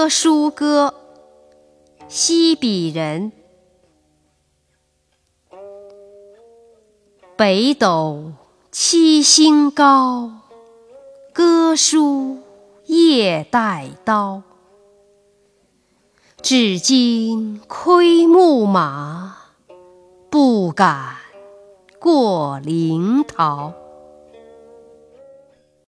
歌书歌，西鄙人。北斗七星高，歌书夜带刀。至今窥牧马，不敢过临洮。